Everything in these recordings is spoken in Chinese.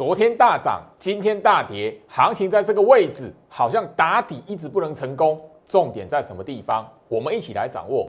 昨天大涨，今天大跌，行情在这个位置好像打底一直不能成功，重点在什么地方？我们一起来掌握。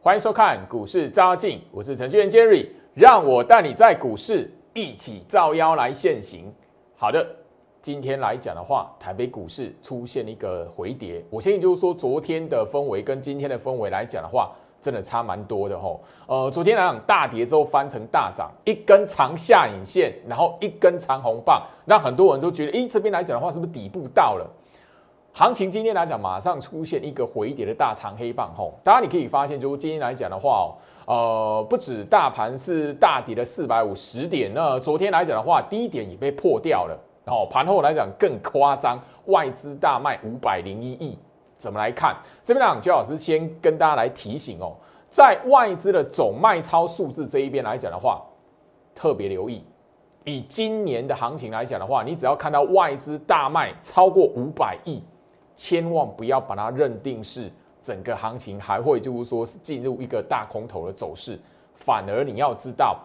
欢迎收看股市招妖，我是程序员 Jerry，让我带你在股市一起造妖来现行。好的。今天来讲的话，台北股市出现一个回跌。我相信就是说，昨天的氛围跟今天的氛围来讲的话，真的差蛮多的吼。呃，昨天来讲大跌之后翻成大涨，一根长下影线，然后一根长红棒，让很多人都觉得，诶，这边来讲的话，是不是底部到了？行情今天来讲，马上出现一个回跌的大长黑棒吼。当然你可以发现，就今天来讲的话，呃，不止大盘是大跌了四百五十点，那昨天来讲的话，低点也被破掉了。哦，盘后来讲更夸张，外资大卖五百零一亿，怎么来看？这边呢，周老师先跟大家来提醒哦，在外资的总卖超数字这一边来讲的话，特别留意。以今年的行情来讲的话，你只要看到外资大卖超过五百亿，千万不要把它认定是整个行情还会就是说是进入一个大空头的走势，反而你要知道。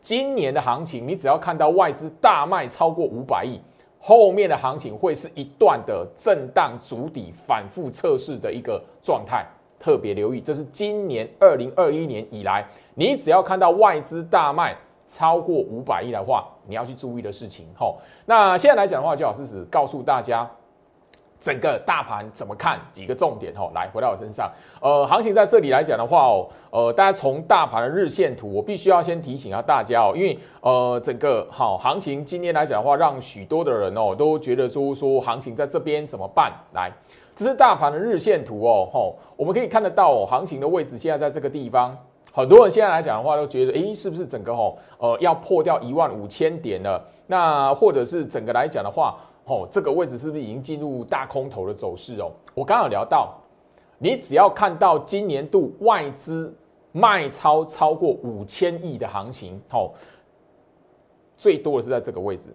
今年的行情，你只要看到外资大卖超过五百亿，后面的行情会是一段的震荡筑底、反复测试的一个状态。特别留意，这是今年二零二一年以来，你只要看到外资大卖超过五百亿的话，你要去注意的事情。吼，那现在来讲的话，就老师只告诉大家。整个大盘怎么看？几个重点哦，来回到我身上。呃，行情在这里来讲的话哦，呃，大家从大盘的日线图，我必须要先提醒下大家哦，因为呃，整个好行情今天来讲的话，让许多的人哦都觉得说说行情在这边怎么办？来，这是大盘的日线图哦，吼，我们可以看得到哦，行情的位置现在在这个地方，很多人现在来讲的话都觉得，诶，是不是整个吼呃要破掉一万五千点了？那或者是整个来讲的话？哦，这个位置是不是已经进入大空头的走势哦？我刚刚聊到，你只要看到今年度外资卖超超过五千亿的行情，哦，最多的是在这个位置。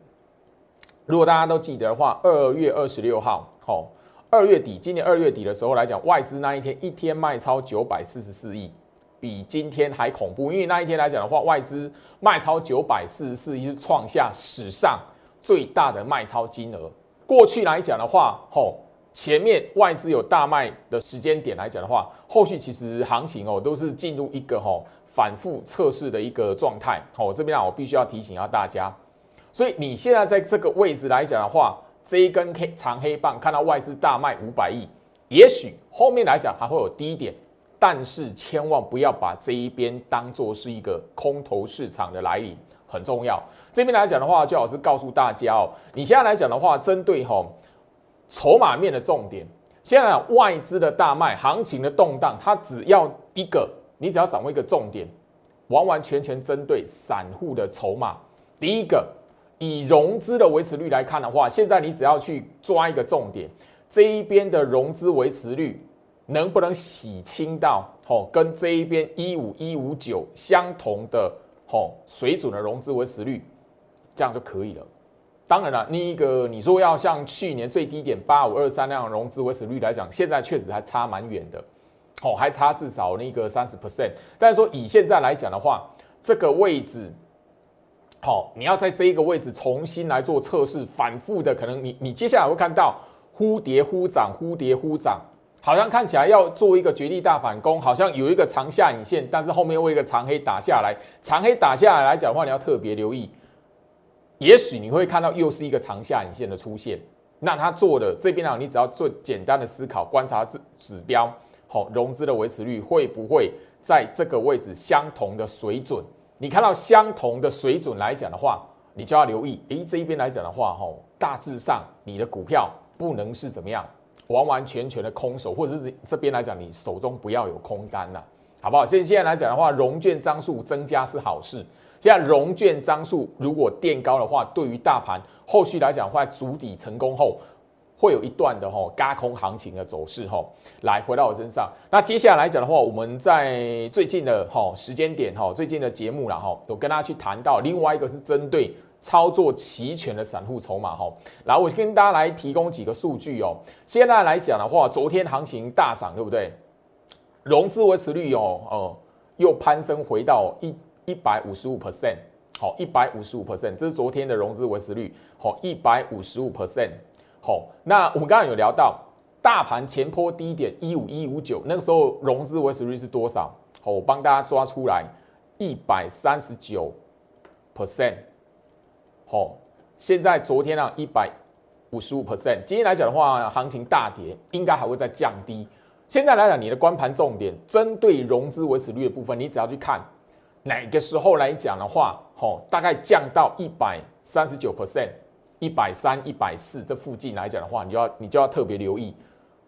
如果大家都记得的话，二月二十六号，哦，二月底，今年二月底的时候来讲，外资那一天一天卖超九百四十四亿，比今天还恐怖。因为那一天来讲的话，外资卖超九百四十四亿，是创下史上。最大的卖超金额，过去来讲的话，吼，前面外资有大卖的时间点来讲的话，后续其实行情哦都是进入一个吼反复测试的一个状态。吼，这边啊我必须要提醒一下大家，所以你现在在这个位置来讲的话，这一根黑长黑棒看到外资大卖五百亿，也许后面来讲还会有低点，但是千万不要把这一边当做是一个空头市场的来临。很重要，这边来讲的话，最好是告诉大家哦，你现在来讲的话，针对吼筹码面的重点，现在外资的大卖，行情的动荡，它只要一个，你只要掌握一个重点，完完全全针对散户的筹码。第一个，以融资的维持率来看的话，现在你只要去抓一个重点，这一边的融资维持率能不能洗清到吼跟这一边一五一五九相同的。哦，水准的融资维持率，这样就可以了。当然了，那个你说要像去年最低点八五二三那样融资维持率来讲，现在确实还差蛮远的。哦，还差至少那个三十 percent。但是说以现在来讲的话，这个位置，好，你要在这一个位置重新来做测试，反复的可能你你接下来会看到忽跌忽涨，忽跌忽涨。好像看起来要做一个绝地大反攻，好像有一个长下影线，但是后面为一个长黑打下来，长黑打下来来讲的话，你要特别留意，也许你会看到又是一个长下影线的出现。那他做的这边呢，你只要做简单的思考，观察指指标，好，融资的维持率会不会在这个位置相同的水准？你看到相同的水准来讲的话，你就要留意，诶，这一边来讲的话，吼，大致上你的股票不能是怎么样？完完全全的空手，或者是这边来讲，你手中不要有空单了，好不好？现现在来讲的话，融券张数增加是好事。现在融券张数如果垫高的话，对于大盘后续来讲，会筑底成功后，会有一段的哈嘎空行情的走势哈。来回到我身上，那接下来来讲的话，我们在最近的哈时间点哈，最近的节目了哈，有跟大家去谈到另外一个是针对操作齐全的散户筹码哈。然后我跟大家来提供几个数据哦。现在来讲的话，昨天行情大涨，对不对？融资维持率哦哦又攀升回到一一百五十五 percent，好，一百五十五 percent，这是昨天的融资维持率，好，一百五十五 percent，好。那我们刚刚有聊到。大盘前坡低点一五一五九，那个时候融资维持率是多少？好，我帮大家抓出来，一百三十九 percent。好，现在昨天啊一百五十五 percent，今天来讲的话，行情大跌，应该还会再降低。现在来讲，你的关盘重点针对融资维持率的部分，你只要去看哪个时候来讲的话，好，大概降到一百三十九 percent，一百三、一百四这附近来讲的话，你就要你就要特别留意。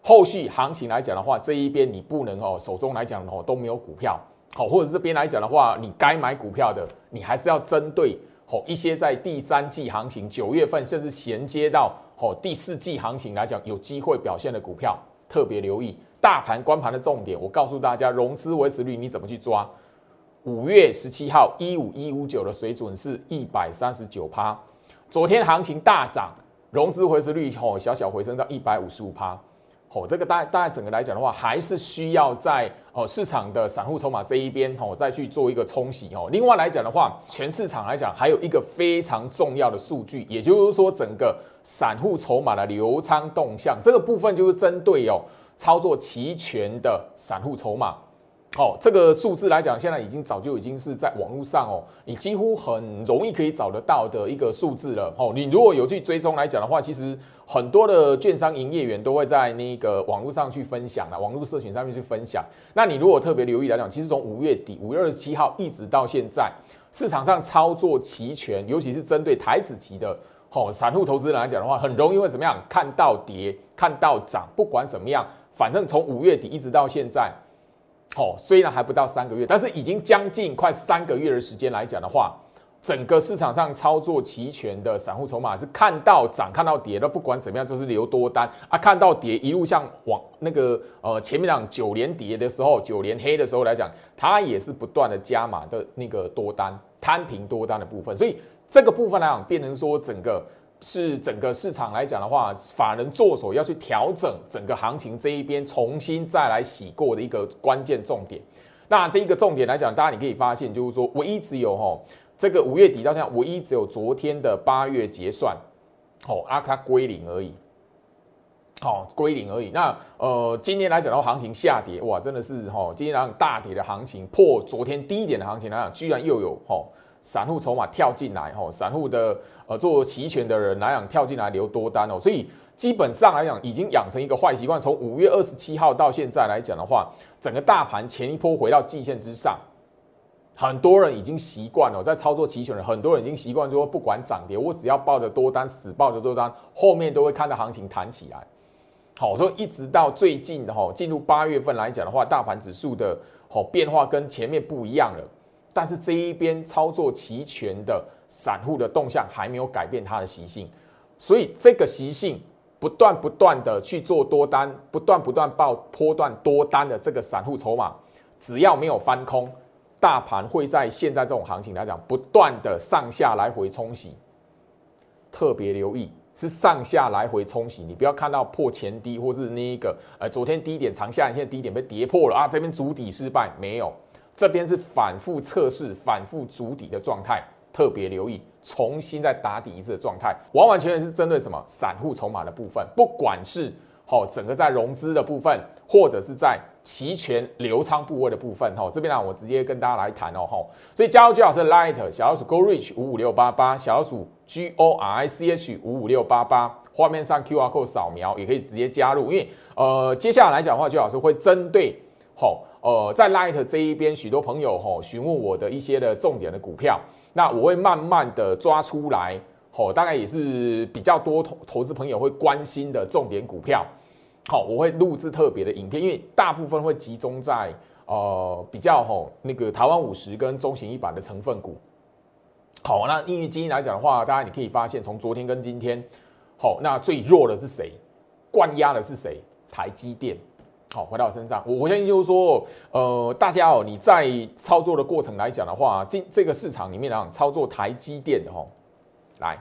后续行情来讲的话，这一边你不能哦，手中来讲哦都没有股票，好，或者这边来讲的话，你该买股票的，你还是要针对哦一些在第三季行情九月份甚至衔接到哦第四季行情来讲有机会表现的股票，特别留意大盘关盘的重点。我告诉大家，融资维持率你怎么去抓？五月十七号一五一五九的水准是一百三十九趴，昨天行情大涨，融资维持率哦小小回升到一百五十五趴。哦，这个大大概整个来讲的话，还是需要在哦市场的散户筹码这一边哦再去做一个冲洗哦。另外来讲的话，全市场来讲还有一个非常重要的数据，也就是说整个散户筹码的流仓动向这个部分，就是针对哦操作齐全的散户筹码。哦，这个数字来讲，现在已经早就已经是在网络上哦，你几乎很容易可以找得到的一个数字了。哦，你如果有去追踪来讲的话，其实很多的券商营业员都会在那个网络上去分享了，网络社群上面去分享。那你如果特别留意来讲，其实从五月底五月二十七号一直到现在，市场上操作齐全，尤其是针对台子期的哦散户投资人来讲的话，很容易会怎么样？看到跌，看到涨，不管怎么样，反正从五月底一直到现在。哦，虽然还不到三个月，但是已经将近快三个月的时间来讲的话，整个市场上操作齐全的散户筹码是看到涨看到跌的，不管怎么样就是留多单啊，看到跌一路向往那个呃前面讲九连跌的时候，九连黑的时候来讲，它也是不断的加码的那个多单摊平多单的部分，所以这个部分来讲，变成说整个。是整个市场来讲的话，法人做手要去调整整个行情这一边，重新再来洗过的一个关键重点。那这一个重点来讲，大家你可以发现，就是说唯一只有哈，这个五月底到现在，唯一只有昨天的八月结算，哦，阿卡归零而已，好归零而已。那呃，今天来讲的话，行情下跌，哇，真的是哈，今天来讲大跌的行情，破昨天低点的行情来讲，居然又有哈。散户筹码跳进来，吼，散户的呃做期权的人来讲跳进来留多单哦，所以基本上来讲已经养成一个坏习惯。从五月二十七号到现在来讲的话，整个大盘前一波回到季线之上，很多人已经习惯了在操作期权的，很多人已经习惯说不管涨跌，我只要抱着多单死抱着多单，后面都会看到行情弹起来。好，所以一直到最近的哈进入八月份来讲的话，大盘指数的好变化跟前面不一样了。但是这一边操作齐全的散户的动向还没有改变它的习性，所以这个习性不断不断的去做多单，不断不断报波段多单的这个散户筹码，只要没有翻空，大盘会在现在这种行情来讲，不断的上下来回冲洗。特别留意是上下来回冲洗，你不要看到破前低或是那一个呃昨天低点长下影线低点被跌破了啊，这边主底失败没有。这边是反复测试、反复筑底的状态，特别留意，重新再打底一次的状态，完完全全是针对什么散户筹码的部分，不管是好整个在融资的部分，或者是在期权流仓部位的部分，哈，这边呢我直接跟大家来谈哦，哈，所以加入最好是 Light 小老鼠 Go Reach 五五六八八，小老鼠 G O R I C H 五五六八八，画面上 Q R code 扫描也可以直接加入，因为呃接下来来讲的话，最好是会针对好。呃，在 Light 这一边，许多朋友吼询问我的一些的重点的股票，那我会慢慢的抓出来，吼，大概也是比较多投投资朋友会关心的重点股票，好，我会录制特别的影片，因为大部分会集中在呃比较吼那个台湾五十跟中型一百的成分股，好，那因为今天来讲的话，大家你可以发现，从昨天跟今天，好，那最弱的是谁？灌压的是谁？台积电。好，回到我身上，我我相信就是说，呃，大家哦，你在操作的过程来讲的话，这这个市场里面啊，操作台积电的哈，来，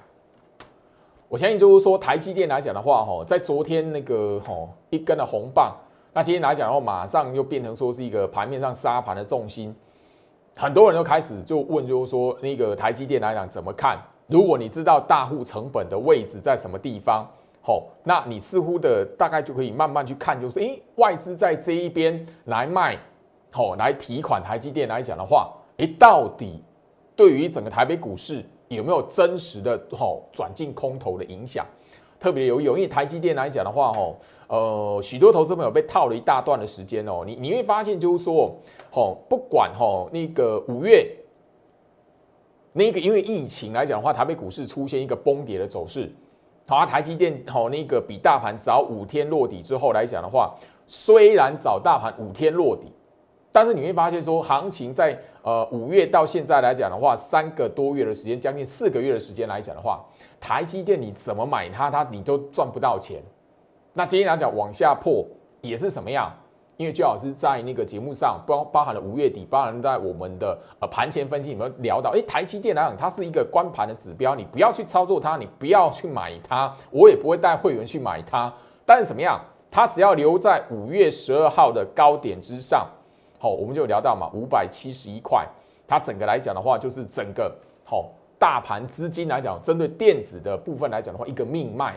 我相信就是说台积电来讲的话，哈，在昨天那个哈一根的红棒，那今天来讲的话，马上又变成说是一个盘面上杀盘的重心，很多人都开始就问，就是说那个台积电来讲怎么看？如果你知道大户成本的位置在什么地方，好，那你似乎的大概就可以慢慢去看，就是诶，外资在这一边来卖，好，来提款台积电来讲的话，诶，到底对于整个台北股市有没有真实的好转进空头的影响？特别有有，因为台积电来讲的话，吼，呃，许多投资朋友被套了一大段的时间哦，你你会发现就是说，吼，不管吼那个五月。那个因为疫情来讲的话，台北股市出现一个崩跌的走势。好啊，台积电好那个比大盘早五天落底之后来讲的话，虽然早大盘五天落底，但是你会发现说，行情在呃五月到现在来讲的话，三个多月的时间，将近四个月的时间来讲的话，台积电你怎么买它，它你都赚不到钱。那今天来讲往下破也是什么样？因为最老师在那个节目上包包含了五月底，包含在我们的呃盘前分析里面聊到，哎，台积电来讲，它是一个关盘的指标，你不要去操作它，你不要去买它，我也不会带会员去买它。但是怎么样，它只要留在五月十二号的高点之上，好，我们就聊到嘛，五百七十一块，它整个来讲的话，就是整个好大盘资金来讲，针对电子的部分来讲的话，一个命脉。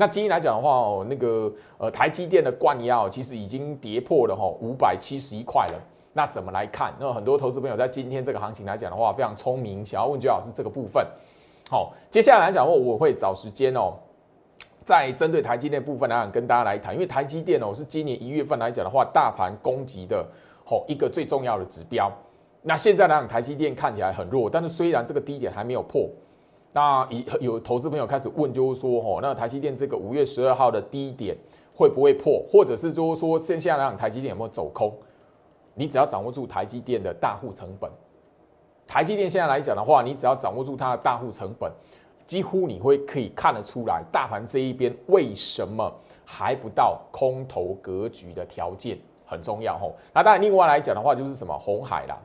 那今天来讲的话哦，那个呃台积电的冠压其实已经跌破了哈五百七十一块了。那怎么来看？那很多投资朋友在今天这个行情来讲的话，非常聪明，想要问周老师这个部分。好，接下来来讲的话，我会找时间哦，在针对台积电部分来讲跟大家来谈，因为台积电哦是今年一月份来讲的话，大盘攻击的吼一个最重要的指标。那现在来讲，台积电看起来很弱，但是虽然这个低点还没有破。那以有投资朋友开始问，就是说，吼，那台积电这个五月十二号的低点会不会破，或者是就是说，现在来讲台积电有没有走空？你只要掌握住台积电的大户成本，台积电现在来讲的话，你只要掌握住它的大户成本，几乎你会可以看得出来，大盘这一边为什么还不到空头格局的条件很重要，吼。那当然，另外来讲的话，就是什么红海啦，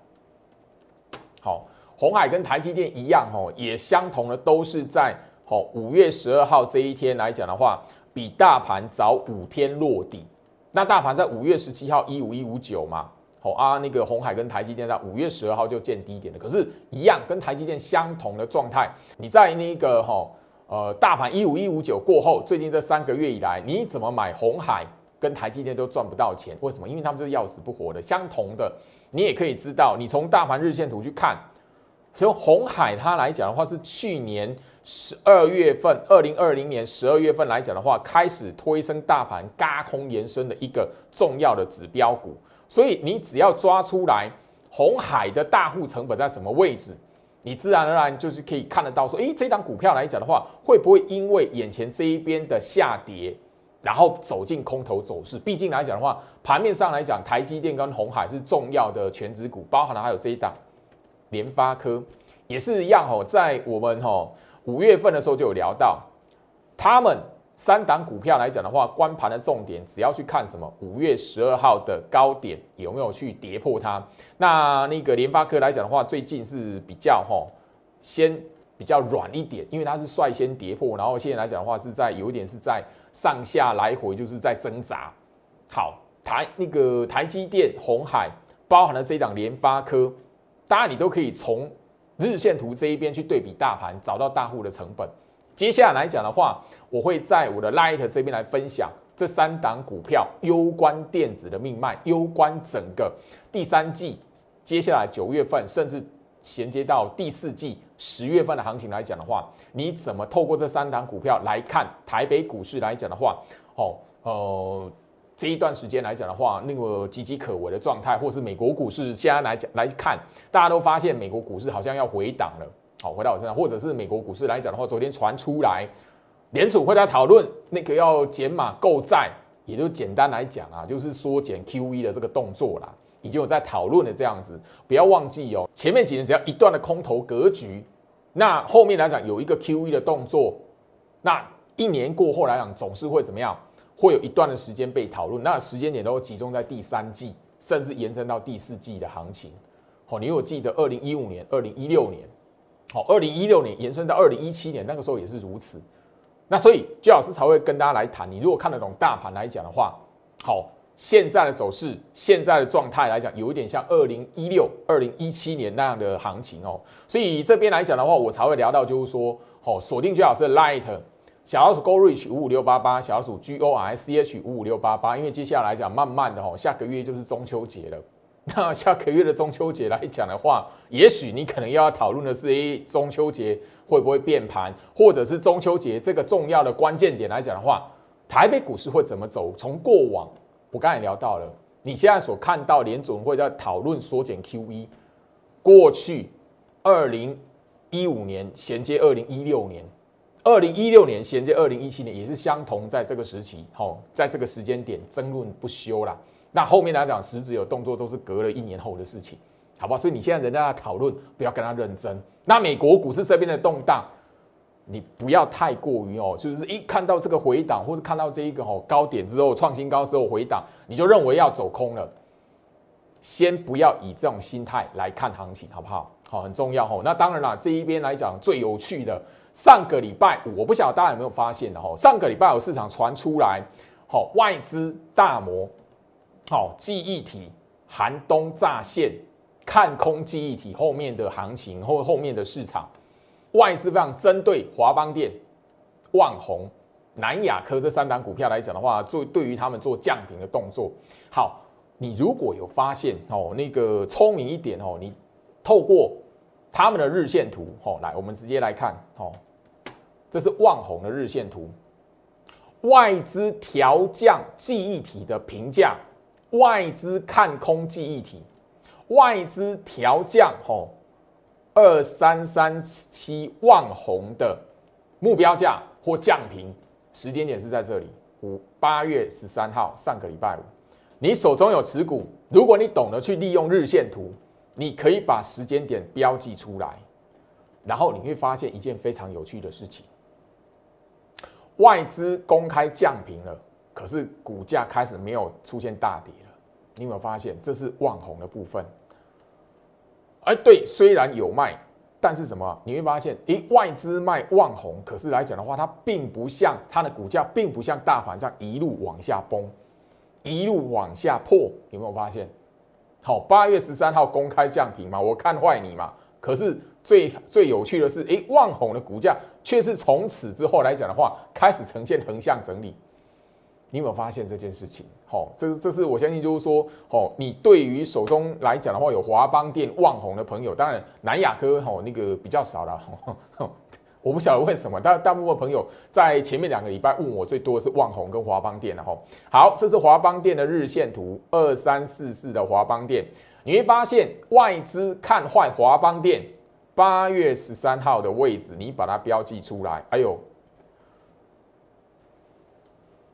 好。红海跟台积电一样，吼，也相同的都是在吼五月十二号这一天来讲的话，比大盘早五天落底。那大盘在五月十七号一五一五九嘛，吼啊，那个红海跟台积电在五月十二号就见低点了。可是，一样跟台积电相同的状态，你在那个吼呃大盘一五一五九过后，最近这三个月以来，你怎么买红海跟台积电都赚不到钱？为什么？因为他们是要死不活的。相同的，你也可以知道，你从大盘日线图去看。所以红海它来讲的话，是去年十二月份，二零二零年十二月份来讲的话，开始推升大盘嘎空延伸的一个重要的指标股。所以你只要抓出来红海的大户成本在什么位置，你自然而然就是可以看得到说，诶，这档股票来讲的话，会不会因为眼前这一边的下跌，然后走进空头走势？毕竟来讲的话，盘面上来讲，台积电跟红海是重要的全指股，包含了还有这一档。联发科也是一样哦，在我们哈五月份的时候就有聊到，他们三档股票来讲的话，关盘的重点只要去看什么五月十二号的高点有没有去跌破它。那那个联发科来讲的话，最近是比较哈先比较软一点，因为它是率先跌破，然后现在来讲的话是在有一点是在上下来回就是在挣扎。好，台那个台积电、红海包含了这一档联发科。当然，你都可以从日线图这一边去对比大盘，找到大户的成本。接下来来讲的话，我会在我的 Light 这边来分享这三档股票攸关电子的命脉，攸关整个第三季，接下来九月份，甚至衔接到第四季十月份的行情来讲的话，你怎么透过这三档股票来看台北股市来讲的话，哦，呃。这一段时间来讲的话，那个岌岌可危的状态，或是美国股市现在来讲来看，大家都发现美国股市好像要回档了。好，回到我身上，或者是美国股市来讲的话，昨天传出来，联储会在讨论那个要减码购债，也就简单来讲啊，就是缩减 QE 的这个动作啦，已经有在讨论的这样子。不要忘记哦，前面几年只要一段的空头格局，那后面来讲有一个 QE 的动作，那一年过后来讲总是会怎么样？会有一段的时间被讨论，那时间点都集中在第三季，甚至延伸到第四季的行情。好，你有记得二零一五年、二零一六年，好，二零一六年延伸到二零一七年，那个时候也是如此。那所以，居老师才会跟大家来谈。你如果看得懂大盘来讲的话，好，现在的走势、现在的状态来讲，有一点像二零一六、二零一七年那样的行情哦。所以这边来讲的话，我才会聊到，就是说，好，锁定居老师的 Light 小老鼠 Go Reach 五五六八八，小老鼠 G O R C H 五五六八八。因为接下来讲，慢慢的哦，下个月就是中秋节了。那下个月的中秋节来讲的话，也许你可能要讨论的是，诶，中秋节会不会变盘，或者是中秋节这个重要的关键点来讲的话，台北股市会怎么走？从过往，我刚才聊到了，你现在所看到联总会在讨论缩减 QE，过去二零一五年衔接二零一六年，二零一六年衔接二零一七年，也是相同，在这个时期，好，在这个时间点争论不休啦。那后面来讲，实质有动作都是隔了一年后的事情，好不好？所以你现在人家在讨论，不要跟他认真。那美国股市这边的动荡，你不要太过于哦，就是一看到这个回档，或者看到这一个哦高点之后创新高之后回档，你就认为要走空了。先不要以这种心态来看行情，好不好？好，很重要哦。那当然啦，这一边来讲最有趣的，上个礼拜，我不晓得大家有没有发现的哦，上个礼拜有市场传出来，好外资大摩。好，记忆体寒冬乍现，看空记忆体后面的行情或后面的市场，外资非常针对华邦电、万宏、南亚科这三档股票来讲的话，做对于他们做降频的动作。好，你如果有发现哦，那个聪明一点哦，你透过他们的日线图哦，来，我们直接来看哦，这是万红的日线图，外资调降记忆体的评价。外资看空记忆体，外资调降吼二三三七万红的目标价或降平，时间点是在这里五八月十三号上个礼拜五，你手中有持股，如果你懂得去利用日线图，你可以把时间点标记出来，然后你会发现一件非常有趣的事情，外资公开降平了，可是股价开始没有出现大跌了。你有没有发现，这是望红的部分？哎，对，虽然有卖，但是什么？你会发现，诶，外资卖望红，可是来讲的话，它并不像它的股价，并不像大盘这样一路往下崩，一路往下破。有没有发现？好，八月十三号公开降平嘛，我看坏你嘛。可是最最有趣的是，诶，望红的股价却是从此之后来讲的话，开始呈现横向整理。你有没有发现这件事情？好，这这是我相信，就是说，好，你对于手中来讲的话，有华邦电、旺宏的朋友，当然南亚科吼那个比较少了。我不晓得为什么，大大部分朋友在前面两个礼拜问我最多的是旺宏跟华邦电的哈。好，这是华邦电的日线图，二三四四的华邦电，你会发现外资看坏华邦电，八月十三号的位置，你把它标记出来，哎呦。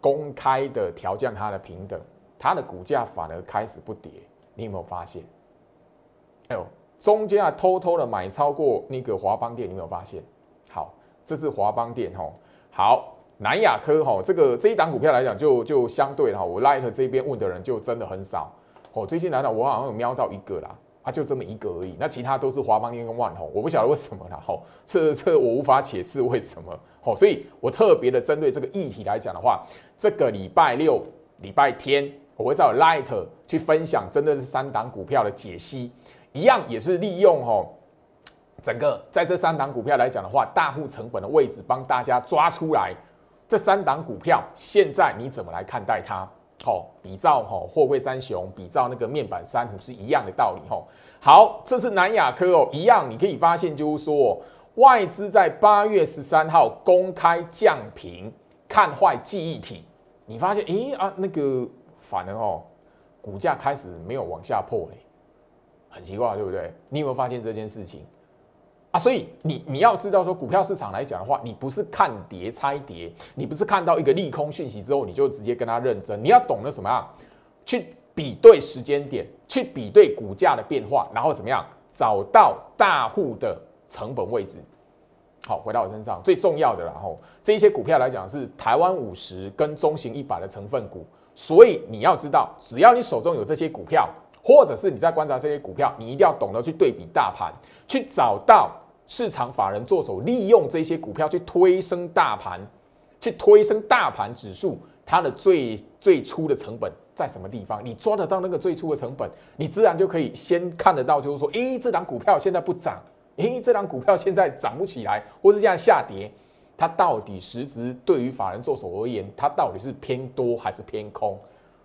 公开的调降它的平等，它的股价反而开始不跌，你有没有发现？哎呦，中间啊偷偷的买超过那个华邦店，你有没有发现？好，这是华邦电吼。好，南亚科吼，这个这一档股票来讲，就就相对哈，我 Light 这边问的人就真的很少。哦，最近来讲，我好像有瞄到一个啦，啊，就这么一个而已。那其他都是华邦电跟万宏，我不晓得为什么啦。吼，这这我无法解释为什么。好，所以我特别的针对这个议题来讲的话。这个礼拜六、礼拜天，我会找 Light 去分享，真的是三档股票的解析，一样也是利用哦，整个在这三档股票来讲的话，大户成本的位置帮大家抓出来，这三档股票现在你怎么来看待它？好，比照哈货柜三雄，比照那个面板三虎是一样的道理哈。好，这是南亚科哦，一样你可以发现就是说，外资在八月十三号公开降平，看坏记忆体。你发现，诶啊，那个反而哦，股价开始没有往下破嘞，很奇怪，对不对？你有没有发现这件事情啊？所以你你要知道说，股票市场来讲的话，你不是看跌猜跌，你不是看到一个利空讯息之后你就直接跟他认真，你要懂得什么啊？去比对时间点，去比对股价的变化，然后怎么样找到大户的成本位置。好，回到我身上最重要的，然后这一些股票来讲是台湾五十跟中型一百的成分股，所以你要知道，只要你手中有这些股票，或者是你在观察这些股票，你一定要懂得去对比大盘，去找到市场法人做手利用这些股票去推升大盘，去推升大盘指数，它的最最初的成本在什么地方？你抓得到那个最初的成本，你自然就可以先看得到，就是说，诶，这档股票现在不涨，诶，这档股票现在涨不起来，或是这样下跌，它到底实质对于法人做手而言，它到底是偏多还是偏空？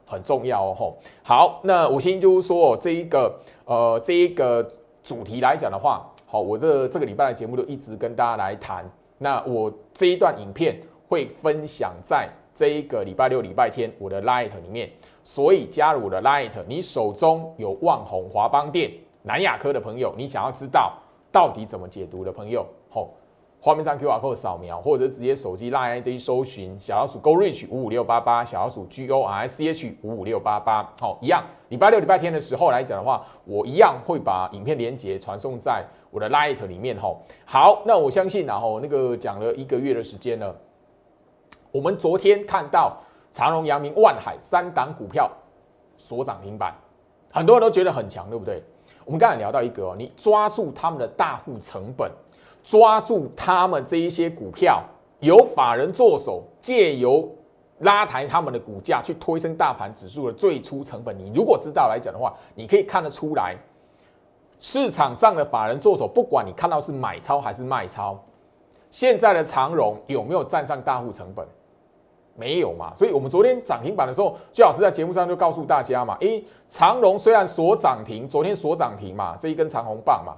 很重要哦。吼，好，那我先就是说，这一个呃，这一个主题来讲的话。好，我这这个礼拜的节目就一直跟大家来谈。那我这一段影片会分享在这一个礼拜六、礼拜天我的 Light 里面，所以加入我的 Light，你手中有旺宏华邦店、南亚科的朋友，你想要知道到底怎么解读的朋友，好。画面上 Q R code 扫描，或者直接手机拉 ID 搜寻小老鼠 Go Reach 五五六八八，小老鼠 G O R C H 五五六八八。好，一样。礼拜六、礼拜天的时候来讲的话，我一样会把影片连接传送在我的 Light 里面。吼，好，那我相信，然后那个讲了一个月的时间了，我们昨天看到长荣、阳明、万海三档股票所涨停板，很多人都觉得很强，对不对？我们刚才聊到一个哦，你抓住他们的大户成本。抓住他们这一些股票，由法人做手，借由拉抬他们的股价去推升大盘指数的最初成本。你如果知道来讲的话，你可以看得出来，市场上的法人做手，不管你看到是买超还是卖超，现在的长荣有没有站上大户成本？没有嘛。所以我们昨天涨停板的时候，最老师在节目上就告诉大家嘛，诶，长荣虽然锁涨停，昨天锁涨停嘛，这一根长红棒嘛。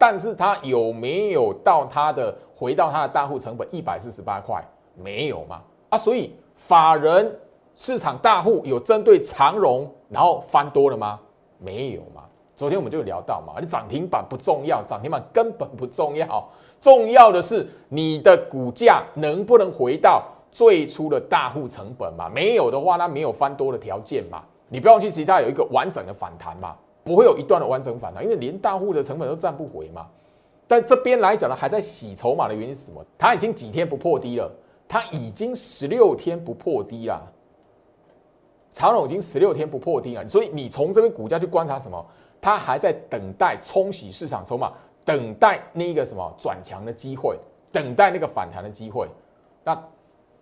但是它有没有到它的回到它的大户成本一百四十八块？没有嘛？啊，所以法人市场大户有针对长荣然后翻多了吗？没有嘛？昨天我们就聊到嘛，你涨停板不重要，涨停板根本不重要，重要的是你的股价能不能回到最初的大户成本嘛？没有的话，那没有翻多的条件嘛？你不要去其他有一个完整的反弹嘛？不会有一段的完整反弹，因为连大户的成本都赚不回嘛。但这边来讲呢，还在洗筹码的原因是什么？它已经几天不破低了，它已经十六天不破低了。长荣已经十六天不破低了，所以你从这边股价去观察什么？它还在等待冲洗市场筹码，等待那个什么转强的机会，等待那个反弹的机会。那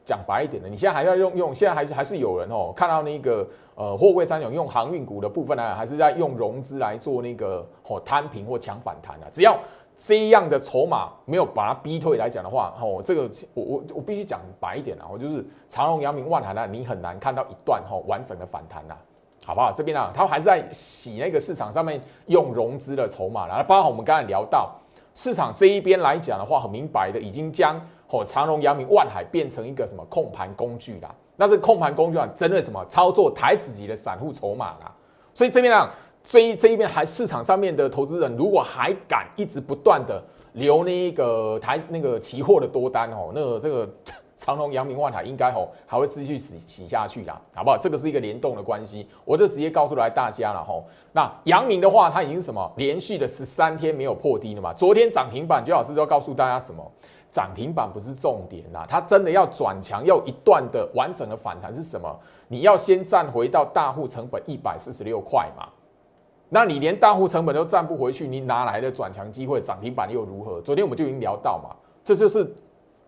讲白一点的，你现在还要用用，现在还是还是有人哦，看到那个呃货柜三雄用航运股的部分呢，还是在用融资来做那个哦摊平或抢反弹啊。只要这样的筹码没有把它逼退来讲的话，哦，这个我我我必须讲白一点啊，我就是长荣、阳明、万海呢，你很难看到一段哈完整的反弹呐，好不好？这边呢，它还是在洗那个市场上面用融资的筹码了，包括我们刚才聊到市场这一边来讲的话，很明白的已经将。哦，长荣、阳明、万海变成一个什么控盘工具啦？那这控盘工具啊，针对什么操作台子级的散户筹码啦？所以这边啊，这一这一边还市场上面的投资人，如果还敢一直不断的留那个台那个期货的多单哦，那这个长隆、阳明、万海应该哦还会继续洗洗下去啦，好不好？这个是一个联动的关系，我就直接告诉来大家了吼。那阳明的话，它已经什么连续的十三天没有破低了嘛？昨天涨停板，周老师就告诉大家什么？涨停板不是重点啦，它真的要转强，要一段的完整的反弹是什么？你要先站回到大户成本一百四十六块嘛？那你连大户成本都站不回去，你哪来的转强机会？涨停板又如何？昨天我们就已经聊到嘛，这就是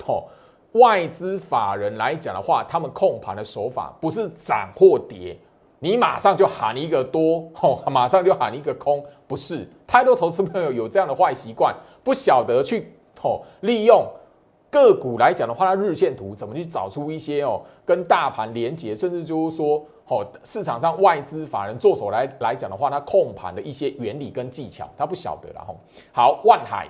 哦，外资法人来讲的话，他们控盘的手法不是涨或跌，你马上就喊一个多，吼，马上就喊一个空，不是？太多投资朋友有这样的坏习惯，不晓得去。哦，利用个股来讲的话，它日线图怎么去找出一些哦跟大盘连接，甚至就是说，哦市场上外资法人做手来来讲的话，它控盘的一些原理跟技巧，他不晓得了吼。好，万海，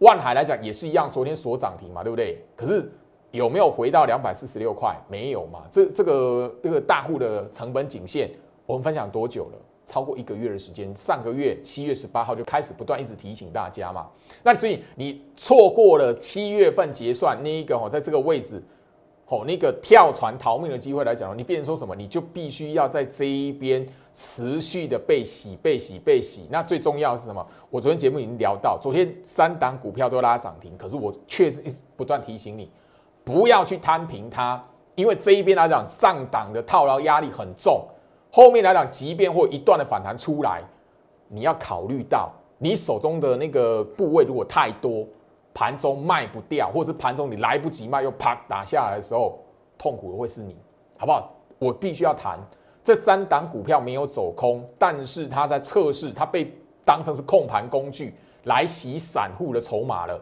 万海来讲也是一样，昨天所涨停嘛，对不对？可是有没有回到两百四十六块？没有嘛。这这个这个大户的成本颈线，我们分享多久了？超过一个月的时间，上个月七月十八号就开始不断一直提醒大家嘛。那所以你错过了七月份结算那一个哦，在这个位置，哦那个跳船逃命的机会来讲，你变成说什么，你就必须要在这一边持续的被洗、被洗、被洗。那最重要是什么？我昨天节目已经聊到，昨天三档股票都拉涨停，可是我确实一直不断提醒你，不要去摊平它，因为这一边来讲上档的套牢压力很重。后面来讲，即便或一段的反弹出来，你要考虑到你手中的那个部位如果太多，盘中卖不掉，或者是盘中你来不及卖又啪打下来的时候，痛苦的会是你，好不好？我必须要谈这三档股票没有走空，但是它在测试，它被当成是控盘工具来洗散户的筹码了。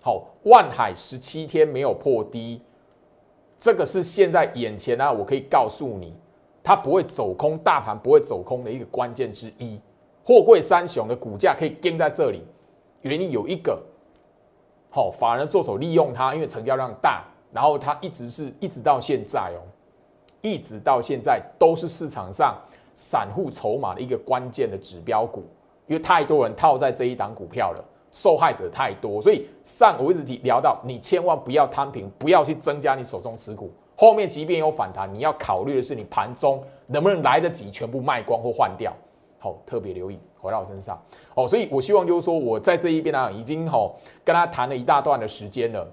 好，万海十七天没有破低，这个是现在眼前啊，我可以告诉你，它不会走空，大盘不会走空的一个关键之一。货柜三雄的股价可以跟在这里，原因有一个。好，法人做手利用它，因为成交量大，然后它一直是一直到现在哦，一直到现在都是市场上散户筹码的一个关键的指标股，因为太多人套在这一档股票了，受害者太多，所以上我一直提聊到，你千万不要摊平，不要去增加你手中持股，后面即便有反弹，你要考虑的是你盘中能不能来得及全部卖光或换掉，好，特别留意。回到我身上哦，所以我希望就是说，我在这一边呢，已经吼跟他谈了一大段的时间了。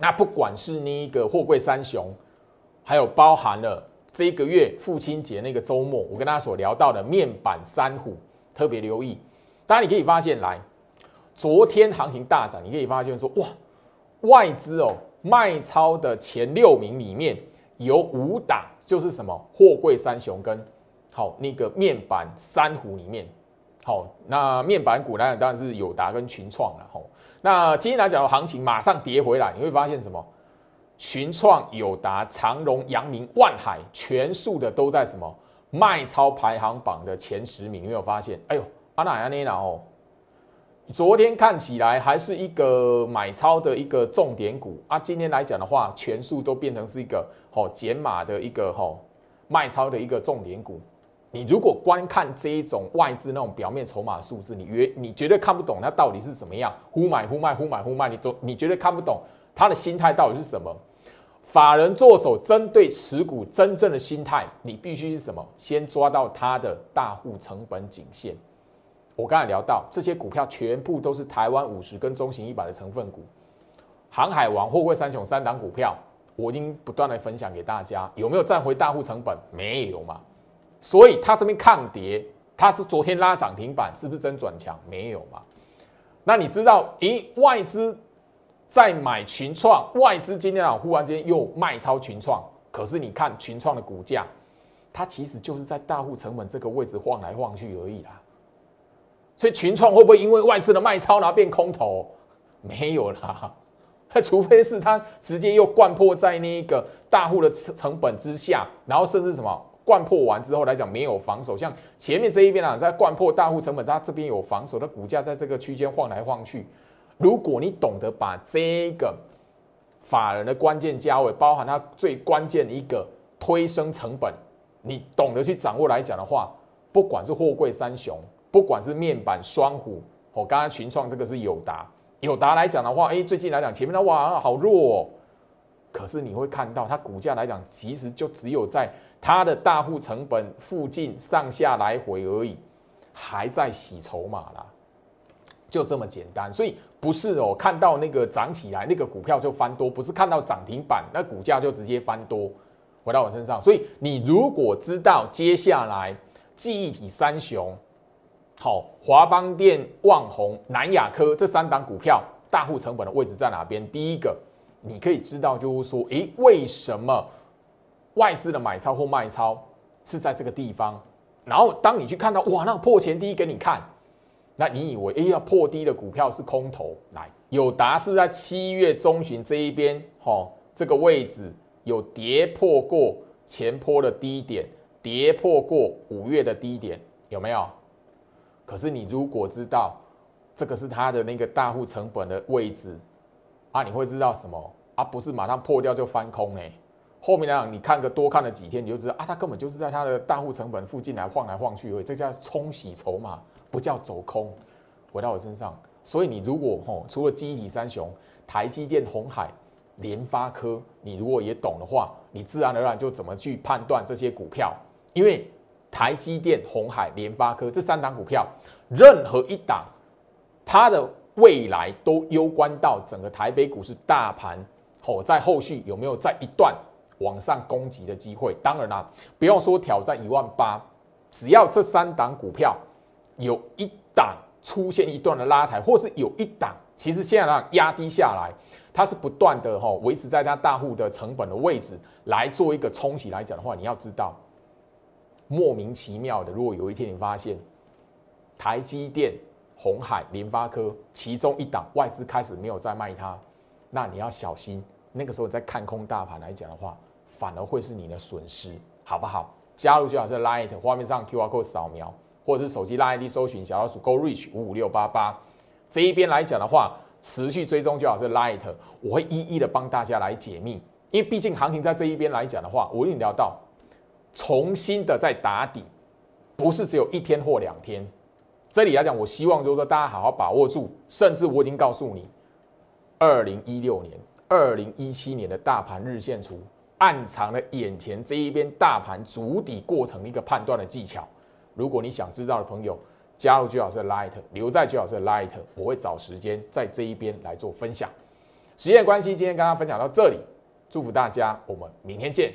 那不管是那个货柜三雄，还有包含了这一个月父亲节那个周末，我跟大家所聊到的面板三虎，特别留意。当然你可以发现，来昨天行情大涨，你可以发现说，哇，外资哦卖超的前六名里面有五档，就是什么货柜三雄跟好那个面板三虎里面。好，那面板股来讲，当然是友达跟群创了。吼，那今天来讲的行情马上跌回来，你会发现什么？群创、友达、长荣、阳明、万海，全数的都在什么卖超排行榜的前十名。你没有发现？哎呦，阿娜亚内娜哦，昨天看起来还是一个买超的一个重点股啊，今天来讲的话，全数都变成是一个吼减码的一个吼卖超的一个重点股。你如果观看这一种外资那种表面筹码数字，你绝你绝对看不懂它到底是怎么样，忽买忽卖，忽买忽卖，你总你绝对看不懂他的心态到底是什么。法人做手针对持股真正的心态，你必须是什么？先抓到它的大户成本颈线。我刚才聊到这些股票全部都是台湾五十跟中型一百的成分股，航海王、货柜三雄三档股票，我已经不断的分享给大家，有没有占回大户成本？没有嘛。所以它这边抗跌，它是昨天拉涨停板，是不是真转强？没有嘛？那你知道，咦，外资在买群创，外资今天啊忽然间又卖超群创，可是你看群创的股价，它其实就是在大户成本这个位置晃来晃去而已啦。所以群创会不会因为外资的卖超然后变空头？没有啦，那除非是它直接又灌破在那个大户的成成本之下，然后甚至什么？灌破完之后来讲没有防守，像前面这一边啊，在灌破大户成本，它这边有防守，它股价在这个区间晃来晃去。如果你懂得把这个法人的关键价位，包含它最关键的一个推升成本，你懂得去掌握来讲的话，不管是货柜三雄，不管是面板双虎，我刚刚群创这个是友达，友达来讲的话，哎，最近来讲前面的哇好弱，哦，可是你会看到它股价来讲，其实就只有在。它的大户成本附近上下来回而已，还在洗筹码啦，就这么简单。所以不是哦，看到那个涨起来，那个股票就翻多，不是看到涨停板，那股价就直接翻多，回到我身上。所以你如果知道接下来记忆体三雄，好，华邦电、旺宏、南亚科这三档股票大户成本的位置在哪边？第一个，你可以知道就是说，诶，为什么？外资的买超或卖超是在这个地方，然后当你去看到哇，那破前低给你看，那你以为哎呀破低的股票是空头？来，友达是在七月中旬这一边，哈，这个位置有跌破过前坡的低点，跌破过五月的低点，有没有？可是你如果知道这个是它的那个大户成本的位置啊，你会知道什么？啊，不是马上破掉就翻空呢？后面来讲，你看个多看了几天，你就知道啊，它根本就是在它的大户成本附近来晃来晃去而已，这叫冲洗筹码，不叫走空。回到我身上，所以你如果吼除了基体三雄，台积电、红海、联发科，你如果也懂的话，你自然而然就怎么去判断这些股票，因为台积电、红海、联发科这三档股票，任何一档，它的未来都攸关到整个台北股市大盘吼在后续有没有在一段。往上攻击的机会，当然啦，不要说挑战一万八，只要这三档股票有一档出现一段的拉抬，或是有一档其实现在压低下来，它是不断的哈维持在它大户的成本的位置来做一个冲洗来讲的话，你要知道，莫名其妙的，如果有一天你发现台积电、红海、联发科其中一档外资开始没有再卖它，那你要小心，那个时候在看空大盘来讲的话，反而会是你的损失，好不好？加入就好是 Light 画面上 QR code 扫描，或者是手机拉 ID 搜寻小老鼠 Go Reach 五五六八八。这一边来讲的话，持续追踪就好是 Light，我会一一的帮大家来解密，因为毕竟行情在这一边来讲的话，我已经聊到重新的在打底，不是只有一天或两天。这里来讲，我希望就是说大家好好把握住，甚至我已经告诉你，二零一六年、二零一七年的大盘日线图。暗藏了眼前这一边大盘筑底过程的一个判断的技巧。如果你想知道的朋友，加入最好是 Light，留在最好是 Light，我会找时间在这一边来做分享。时间关系，今天跟大家分享到这里，祝福大家，我们明天见。